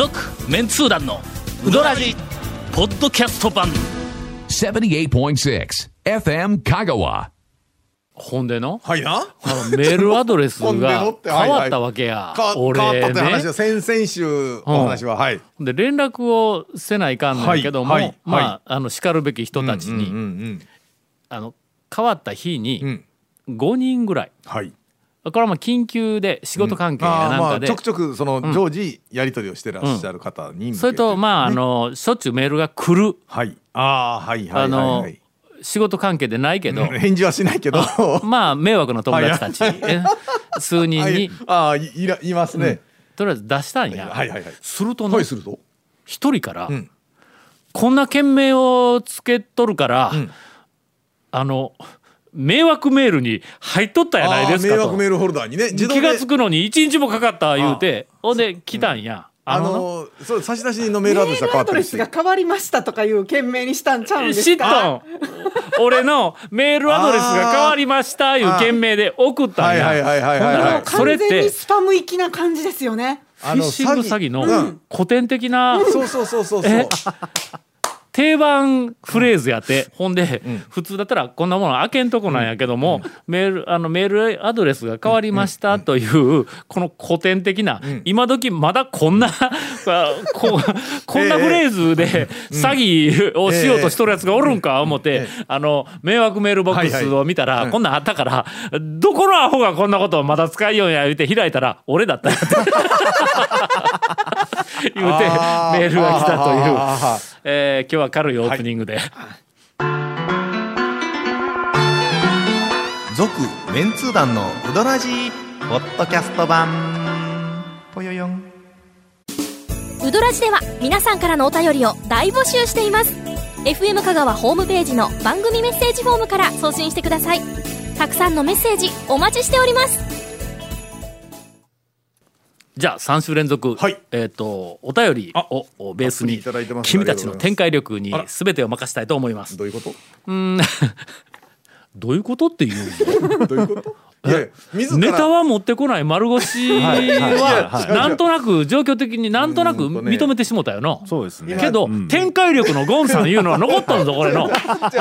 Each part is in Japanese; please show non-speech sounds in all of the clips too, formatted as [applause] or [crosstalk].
続メンツー団のウドラジポッドキャスト版78.6 FM Kagawa. ほんでの？はいな？あのメールアドレスが [laughs] ってはいはい変わったわけや、か変わ俺ったって話ねは先々週お話は、はい。で連絡をせないかんねんけども、はいはいまあ、はいあの叱るべき人たちに、うんうんあの変わった日うにん。5人ぐらいはい。これはまあ緊急で仕事関係やなんかで、ちょくちょくその常時やり取りをしてらっしゃる方にそれとまああねのしょっちゅうメールが来る。はい。ああはいはいはい。仕事関係でないけど、返事はしないけど。まあ迷惑な友達たち、え？数人はい。にああいいらいますね。とりあえず出したんや、はいはいはい。するとのはいすると。一人から、ん。こんな件名をつけとるから、ん。あの迷惑メールに入っとったやないですか迷惑メールホルダーにね。気がつくのに一日もかかった言うて。ほんで来たんや、あのそう差出人のメールアドレスが変わったりしてメールアドレスが変わりましたとかいう件名にしたんちゃうんです知っとかん？[laughs] 俺のメールアドレスが変わりましたいう件名で送ったんや、はいはいはいはいはいはい。ほんでそれって完全にスパム行きな感じですよね。あフィッシング詐欺のうん。古典的なそうそうそうそうそう。え？定番フレーズやって、ほんで、普通だったらこんなもの開けんとこなんやけども、メールあのメールアドレスが変わりましたという、この古典的な、今時まだこんなあここんなフレーズで詐欺をしようとしとるやつがおるんか思って、あの迷惑メールボックスを見たら、こんなんあったからどこのアホがこんなことをまだ使いようんや言うて開いたら俺だった [laughs] 言うてメあー。ルが来たという。えー今日は軽いオープニングで、続メンツー団のウドラジーポッドキャスト版ウドラジでは皆さんからのお便りを大募集しています。FM 香川ホームページの番組メッセージフォームから送信してください。たくさんのメッセージお待ちしております。じゃあ3週連続、はい。えっ、とお便りををベースに君たちの展開力に全てを任したいと思います。どういうこと？[laughs] どういうことっていう [laughs] どういうこと？ネタは持ってこない丸腰はなんとなく状況的になんとなく認めてしもたよな。そうですね。けど、展開力のゴンさんいうのは残っとんぞこれの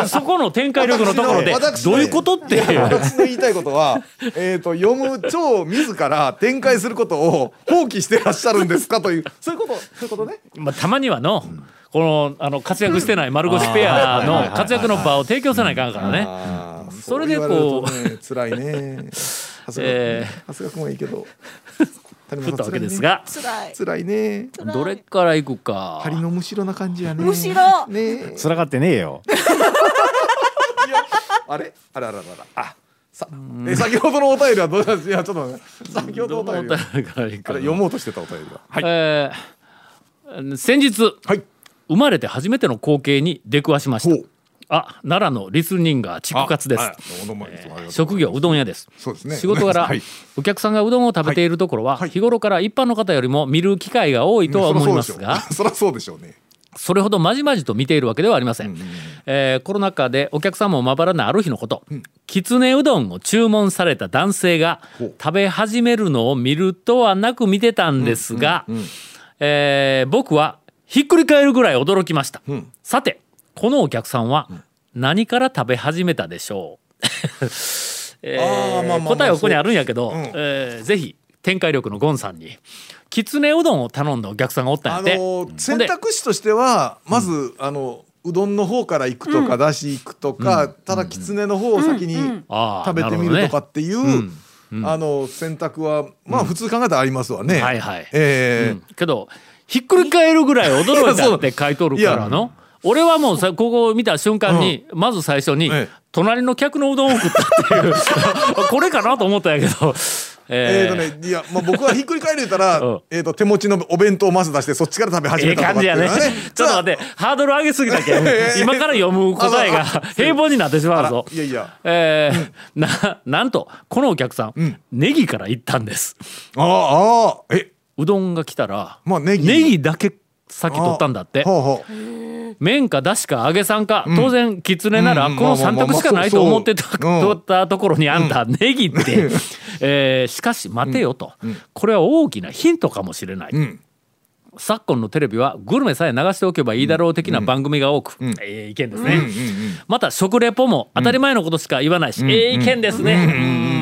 そこの展開力のところでどういうことって私の言いたいことは、[laughs] えー、と読む超自ら展開することを放棄してらっしゃるんですかという [laughs] そういうことそういうことね。まあ、たまにはの、このあの活躍してない丸腰ペアの活躍の場を提供せないかんからね。それでこうそう言われるとね辛いね。[laughs] 長谷川え君長谷川君はいいけど。谷振ったわけですが、辛い辛い。ね。どれからいくか。針のむしろな感じやね。むしろ。ね。辛がってねえよ。あれ？あらららら。あさえ先ほどのお便りはどうです？いやちょっと先ほどのお便り読もうとしてたお便りがはい。えー先日、はい。生まれて初めての光景に出くわしました。あ、奈良のリスニンガー畜活です。あ。は職業うどん屋です。そうですね。仕事柄、はい。お客さんがうどんを食べているところは、はい。日頃から一般の方よりも見る機会が多いとは思いますが、そりゃそうでしょう。ね。それほどまじまじと見ているわけではありません。えーコロナ禍でお客さんもまばらなある日のこと、きつねうどんを注文された男性が食べ始めるのを見るとはなく見てたんですが、えー僕はひっくり返るぐらい驚きました。ん。さて、このお客さんは何から食べ始めたでしょう、[laughs] えー答えはここにあるんやけど、そううん。えーぜひ展開力のゴンさんにきつねうどんを頼んだお客さんがおったんやて。の選択肢としてはまず、あのうどんの方から行くとか、だし行くとか、ただきつねの方を先にあー食べてみるとかっていう、あの選択はまあ普通考えたらありますわね。はいはい。えうん。けどひっくり返るぐらい驚いたって書いとるからの俺はもうさここを見た瞬間に、まず最初に、ええ。隣の客のうどんを食ったっていう [laughs] これかなと思ったんやけど [laughs] ええーーとねいやまあ僕はひっくり返れたら、[laughs] うん。えーと手持ちのお弁当をまず出してそっちから食べ始ええめたとかっていうのは感じやね。ちょっと待ってハードル上げすぎたけん今から読む答えが平凡になってしまうぞ。いやいや。えーななんとこのお客さん、ネギから行ったんです。ああああえ？うどんが来たら、まあネギ。ネギだけ先取ったんだって。麺かだしか揚げさんか、当然きつねならうんこの3択しかないと思ってた取ったところにあんたネギって、[laughs] えーしかし待てよと、これは大きなヒントかもしれない、うん。昨今のテレビはグルメさえ流しておけばいいだろう的な番組が多く、ええ意見ですね、また食レポも当たり前のことしか言わないし、ええ意見ですね、うん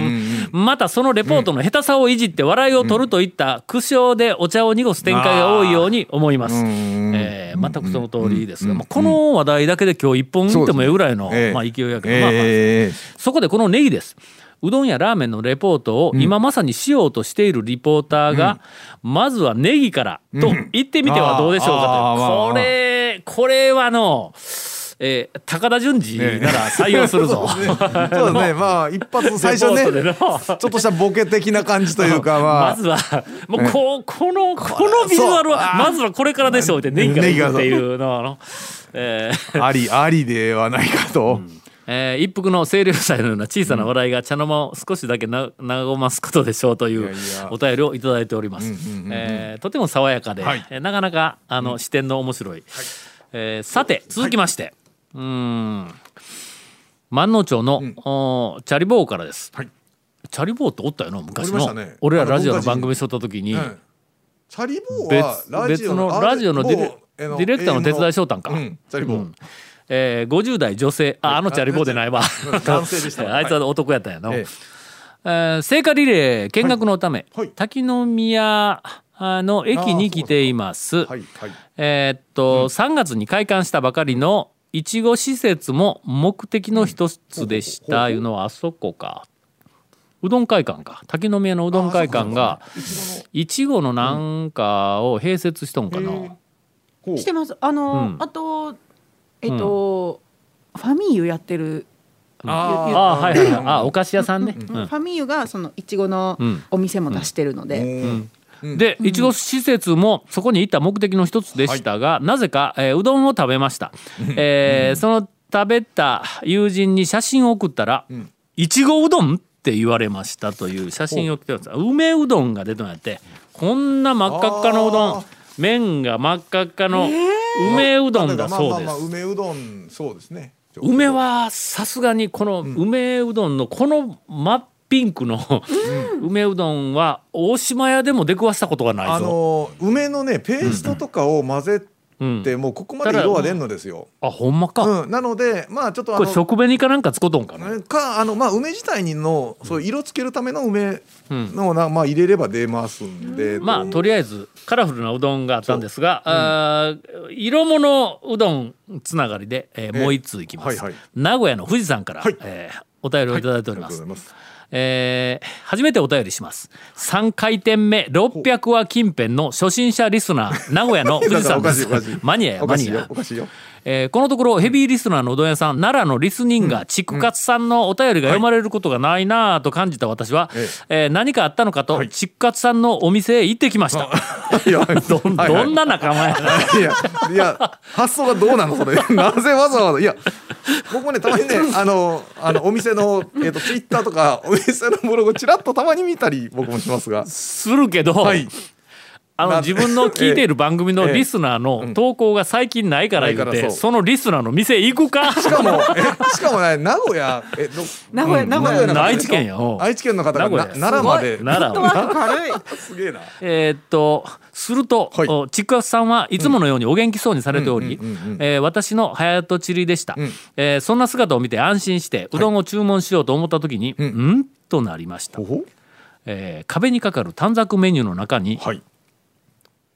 またそのレポートの下手さをいじって笑いを取るといった苦笑でお茶を濁す展開が多いように思います、えー全くその通りですが、まあ、この話題だけで今日一本打ってもええぐらいの、ええまあ、勢いやけど、まあまあえそこでこのネギです。うどんやラーメンのレポートを今まさにしようとしているリポーターが、まずはネギからと言ってみてはどうでしょうかあーまあと。これ、これはの、えー高田純次なら採用するぞ。[laughs] そうですね。[laughs] まあ一発最初ねちょっとしたボケ的な感じというかまあ。まずは、もうこうこの、このビジュアルは、まずはこれからでしょうって、ネギからいくっていうのはの、えー。ありありではないかと、えー一服の清涼祭のような小さな笑いが茶の間を少しだけな和ますことでしょうというお便りをいただいております。えーとても爽やかで、はい。えーなかなかあの、視点の面白い。えーさて続きまして、うーん万能町の、おーチャリボーからです。はい。チャリボーっておったよな昔の、ね。俺らラジオの番組しとった時に、はいチャリボー別は別のラジオのディレディレクターの手伝いしとったんか。うんチャリボー、うん。えー50代女性ああのチャリボーでないわ。[laughs] 男性でした。わ [laughs] あいつは男やったんやな、ええ。えー聖火リレー見学のため、はい。はい。滝宮の駅に来ています。はい。はい。えーっと、3月に開館したばかりのいちご施設も目的の一つでした、いうのはあそこか。うどん会館か。滝宮のうどん会館がいちごのなんかを併設しとんかな、ほう。してます。あの、うん。あとえっと、ファミーユやってる。ああはいはいはい。あお菓子屋さんね、うん。ファミーユがそのいちごのうん。お店も出してるので、うんでいちご施設もそこに行った目的の一つでしたが、なぜか、えーうどんを食べました、えーその食べた友人に写真を送ったら「いちごうどん?」って言われましたという写真を来てます。梅うどんが出てもらって。こんな真っ赤っかのうどあん麺が真っ赤っかの梅うどんだそうです。まあまあまあ梅うどんそうですね。梅はさすがにこの梅うどんのこの真っピンクの梅うどんは大島屋でも出くわしたことがないぞ。あの梅のねペーストとかを混ぜうん。てもうここまで色は出んのですよ、あほんまか、うん、なのでまあちょっとあのこれ食紅かなんかつことんかな、かあのまあ梅自体にのそう色つけるための梅うん。のなまあ入れれば出ますんで、まあとりあえずカラフルなうどんがあったんですが、あー色物うどんつながりで、えーえもう一通いきます、名古屋の富士山から、はい。えーお便りをいただいております、えー初めてお便りします。3回転目600話近辺の初心者リスナー名古屋の富士山です。[laughs] マニアやマニア。えーこのところヘビーリスナーのうどん屋さん奈良のリスニンガー畜活さんのお便りが読まれることがないなぁと感じた私は、ええー何かあったのかと畜活さんのお店へ行ってきました。いや [laughs] どどんな仲間やな。いやいや発想がどうなのそれ。[laughs] なぜわざわざいや僕もねたまにね [laughs] あのあのお店のえっ、とツイッターとかお店のブログちらっとたまに見たり僕もしますが。するけど、はい。なあの自分の聞いている番組のええ。リスナーの投稿が最近ないから言うて、ないからそのリスナーの店行くか？しかも [laughs] えしかもね名古屋えど名古屋名古屋の方愛知県や愛知県の方がな名古屋。奈良まで。奈良軽い [laughs] すげえな。えーっとすると、はい。おちくわさんはいつものようにお元気そうにされており、私の早とちりでした、ん。えーそんな姿を見て安心してうどんを注文しようと思った時に、うん、となりました。えー壁にかかる短冊メニューの中にはい「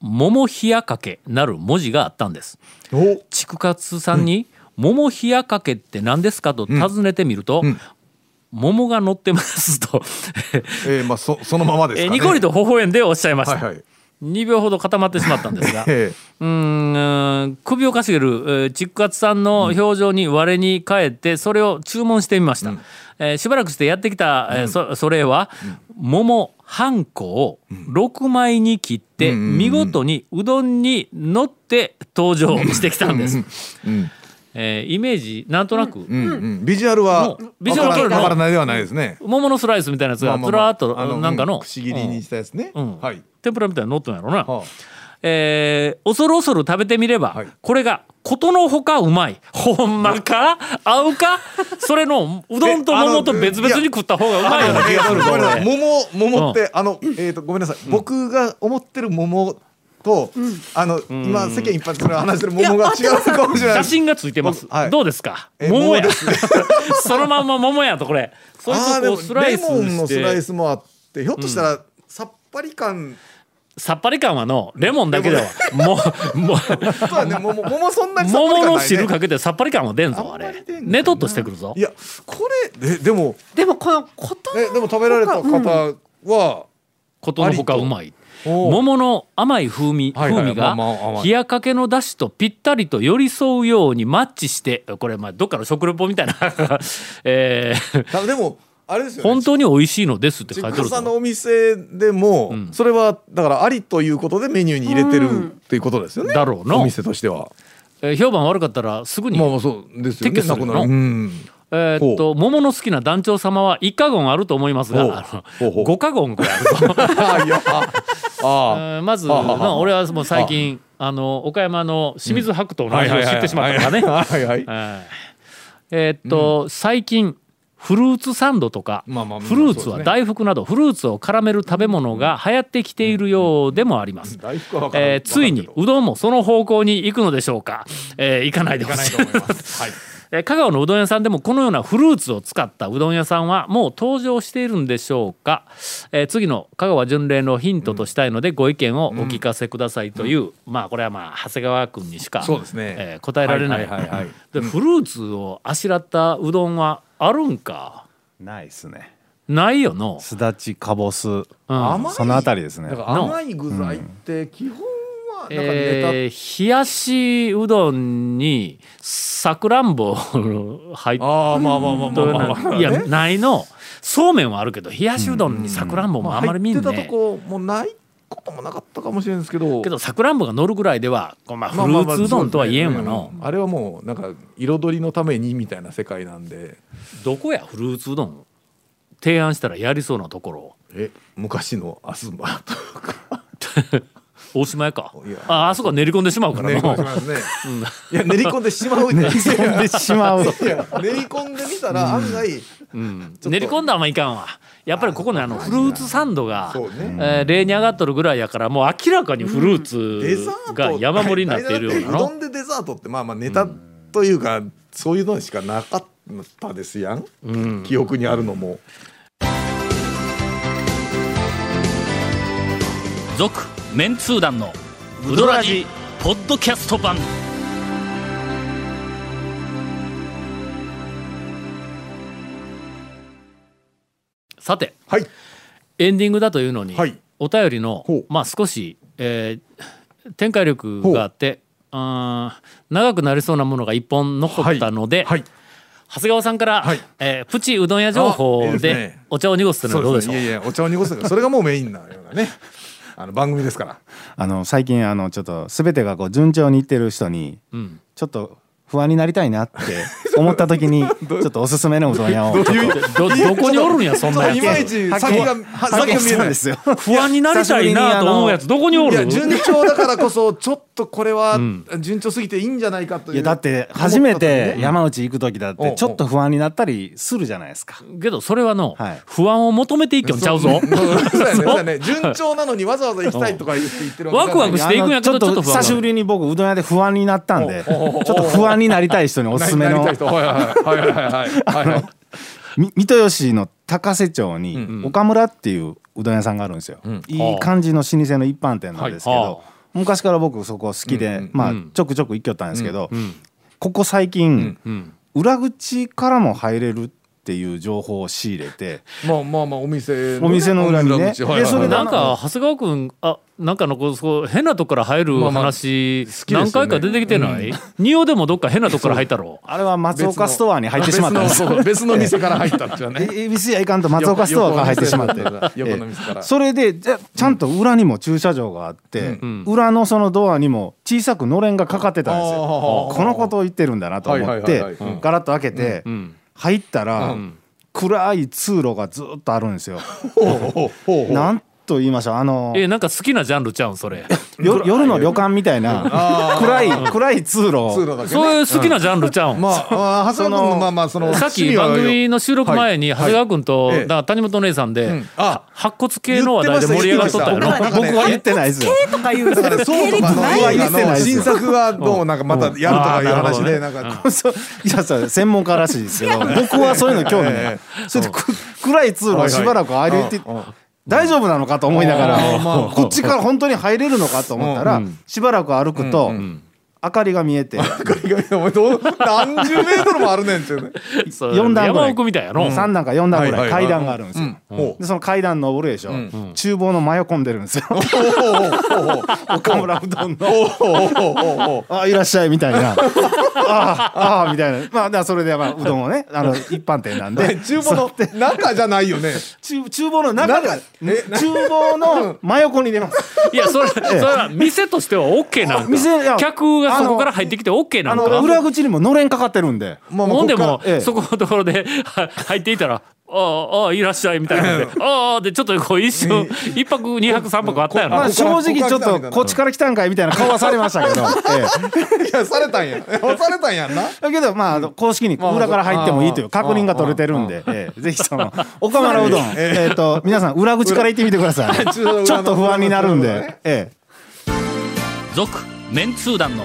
桃冷やかけ」なる文字があったんです。お。ちくさんに「桃冷やかけって何ですか?」と尋ねてみると「ん。桃が乗ってます」と。えー、まあそそのままですかね。えーニコリと微笑んでおっしゃいました、はいはい。2秒ほど固まってしまったんですが [laughs] えうーんうん首をかしげる、えー、チックアツさんの表情に我に返ってそれを注文してみました、えーしばらくしてやってきた、えーそそれは、桃半個を6枚に切って、見事にうどんに乗って登場してきたんです、うんえーイメージなんとなく、ビジュアルはビジュアルわからないではないですね。桃のスライスみたいなやつがずらーっとあのなんかのうんくし切りにしたやつね。うん。はい。天ぷらみたいなの乗ってんやろな、はえー恐る恐る食べてみれば、はい。これがことのほかうまい。ほんまか？合うか？[laughs] それのうどんと桃と別々に食った方がうまいような気がする桃桃って、あのえっ、とごめんなさい、僕が思ってる桃と、あの今世間一般的な話してる桃が違うかもしれない。写真がついてます、はい。どうですか？え桃や桃ですね。[laughs] そのまんま桃やとこれ。そいつあーでもをこうスライレスして。モンのスライスもあってひょっとしたらさっぱり感さっぱり感はのレモンだけではもうもうそうだね。桃桃そんなにさっぱり感ない、ね、桃の汁かけてさっぱり感は出んぞあれ。り出んのかなねとっとしてくるぞ。いやこれえでもでもこのことえでも食べられた方は、ことのほかうまい。桃の甘い風味はいはい。風味が冷やかけのだしとぴったりと寄り添うようにマッチしてこれまあどっかの食レポみたいな。[laughs] えー。たでもあれですよね。本当に美味しいのですって書いてるちくさんのぞお店でも、ん。それはだからありということでメニューに入れてるっていうことですよね、だろうなお店としては。えー評判悪かったらすぐに撤去する。のえーっと桃の好きな団長様は一家言あると思いますがほう。あほうほう。の五家言ぐらいあるぞあ [laughs] いや。ああ。[laughs] えーまず俺はもう最近あの岡山の清水白桃の味を知ってしまったからね。えーっと、最近フルーツサンドとか、まあまあフルーツは大福などフルーツを絡める食べ物が流行ってきているようでもあります。えーついにうどんもその方向に行くのでしょうか、えー行かないでほしい。けど行かないと思います。はい。えー香川のうどん屋さんでもこのようなフルーツを使ったうどん屋さんはもう登場しているんでしょうか、えー次の香川巡礼のヒントとしたいのでご意見をお聞かせくださいという、まあこれはまあ長谷川君にしかそうですね。えー答えられない,、はいはいはいはい。[laughs] でフルーツをあしらったうどんはあるんか？ないですね。ないよの、すだちかぼす。うん。甘いそのあたりですね。甘い具材って基本えー冷やしうどんにさくらんぼ入っああまあまあまあまあまあ、まあ、いやないの。そうめんはあるけど冷やしうどんにさくらんぼもあんまり見ん入ってねたとこもないこともなかったかもしれないですけど。けどさくらんぼが乗るぐらいではまあフルまあまあまあーツうどんとは言えんわのあれはもうなんか彩りのためにみたいな世界なんで。どこやフルーツうどん？提案したらやりそうなところ。え昔のアスマとか [laughs] 大島屋か。ああそこは練り込んでしまうから練り込んでのしますね、いや練り込んでしまう練り込んでしまう練り込んでみたら案外、うん。練り込んだらあんまいかんわ。やっぱりここのあのフルーツサンドがね。えー例に上がっとるぐらいやからもう明らかにフルーツデザートが山盛りになっているようなうどのんでデザートってまあまあネタというか、そういうのしかなかったですやん、うん。記憶にあるのも。続メンツー団のウドラジポッドキャスト版。さてはい。エンディングだというのに、はい。お便りのまあ少し、えー展開力があってあー長くなりそうなものが一本残ったので、はい。長谷川さんから、はい。えープチうどん屋情報でお茶を濁すというのはどうでしょう？いやいやお茶を濁すそれがもうメインなようなねあの番組ですから。あの最近あのちょっと全てがこう順調にいってる人にうん。ちょっと不安になりたいなって思った時に [laughs] ちょっとおすすめのうどん屋をどどこにおるんやそんなやつ。いまいち先がは先が見えない。ですよ。不安になりたいなと思うやつどこにおるいや順調だからこそちょっとこれはん。順調すぎていいんじゃないかという。いやだって初めて思山内行く時だってちょっと不安になったりするじゃないですか。けどそれはの、はい。不安を求めていきょんちゃうぞ。[laughs] 順調なのにわざわざ行きたいとか言って言ってるわけじゃない。ワクワクしていくんやけどちょっと久しぶりに僕うどん屋で不安になったんでちょっと不安になりたい人におすすめの。はいはいはいはいはい。はい。はいみ三豊市の高瀬町に岡村っていううどん屋さんがあるんですよ、いい感じの老舗の一般店なんですけど、はい。は昔から僕そこ好きで、まあうん。ちょくちょく行きよったんですけど、ん。ここ最近、うん。裏口からも入れるっていう情報を仕入れてまあまあまあお店お店の裏にね。でそれでなんか長谷川君あなんかのこうそう変なとこから入るまあまあ話、何回か出てきてない、仁王でもどっか変なとこから入ったろ？あれは松岡ストアに入ってしまったんです。別の店から入ったっていうね。[laughs] え恵比寿屋行かんと松岡ストアから入ってしまって横の店から。それでじゃちゃんと裏にも駐車場があって、ん。裏のそのドアにも小さくのれんがかかってたんですよ。このことを言ってるんだなと思っはいはいてはいはい。うん。ガラッと開けてうん入ったらうん暗い通路がずっとあるんですよ。なんとと言いましょう。あのえなんか好きなジャンルちゃうんそれ。[laughs] よ夜の旅館みたいな暗い暗い通路。通路だけね。そういう好きなジャンルちゃうん、まああ長谷川君のまあまあそのさっき番組の収録前に長谷川君と、はい。ええ。だ谷本姉さんで、ん。あ。白骨系の話題で盛り上がっとったよな言ってました。僕は言ってないですよ。とかいうだからそうとかのない映画言ってないですよの新作はどうなんかまたやるとかいう話でなんか。[laughs] そういやそう専門家らしいですけど僕はそういうの興味ない。それでく暗い通路をしばらく歩いて大丈夫なのかと思いながらこっちから本当に入れるのかと思ったらしばらく歩くと明かりが見えて。お前どう何十メートルもあるねんっていうね。そう四段ぐらい。山奥みたいやろ、3段か4段ぐらはい階段があるんですよ。ほでその階段登るでしょ。厨房の真横に出るんですよ。[laughs] 岡村うどんの。あいらっしゃいみたいな。あああみたいな。まあそれでまあうどんをねあの一般店なんで。厨房の中じゃないよね。厨厨房の中厨房の真横に出ます。いやそれそれは店としては OK なんか。客がそこから入ってきて OK なあんかの裏口にものれんかかってるんで。まあまあほんでもええ。そこのところでは入っていたら「ああああいらっしゃい」みたいな。ので「ああ」でちょっとこう一瞬一泊二泊三泊あったやろまあこ正直ちょっとこっちから来たんかいみたいな顔はされましたけど、え [laughs] えいやされたんや。されたんやんな。だけどまあ公式に裏から入ってもいいという確認が取れてるんで、ええ。ぜひその岡村うどん、[laughs] えっと皆さん裏口から行ってみてください。[laughs] ちょっと不安になるんで、ええ。続メンツー団の